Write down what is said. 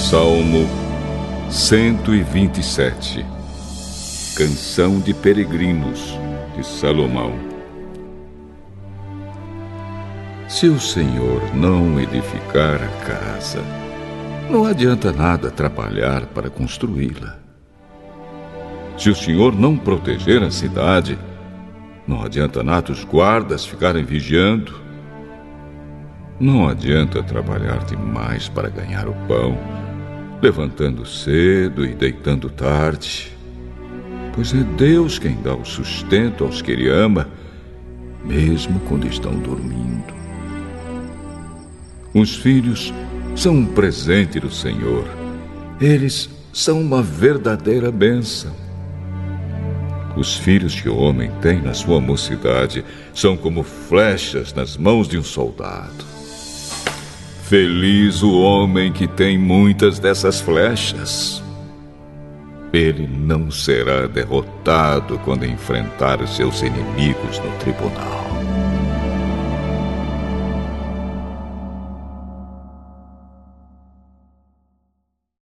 Salmo 127 Canção de Peregrinos de Salomão Se o Senhor não edificar a casa, não adianta nada trabalhar para construí-la. Se o Senhor não proteger a cidade, não adianta nada os guardas ficarem vigiando. Não adianta trabalhar demais para ganhar o pão, levantando cedo e deitando tarde, pois é Deus quem dá o sustento aos que Ele ama, mesmo quando estão dormindo. Os filhos são um presente do Senhor. Eles são uma verdadeira bênção. Os filhos que o homem tem na sua mocidade são como flechas nas mãos de um soldado. Feliz o homem que tem muitas dessas flechas. Ele não será derrotado quando enfrentar seus inimigos no tribunal.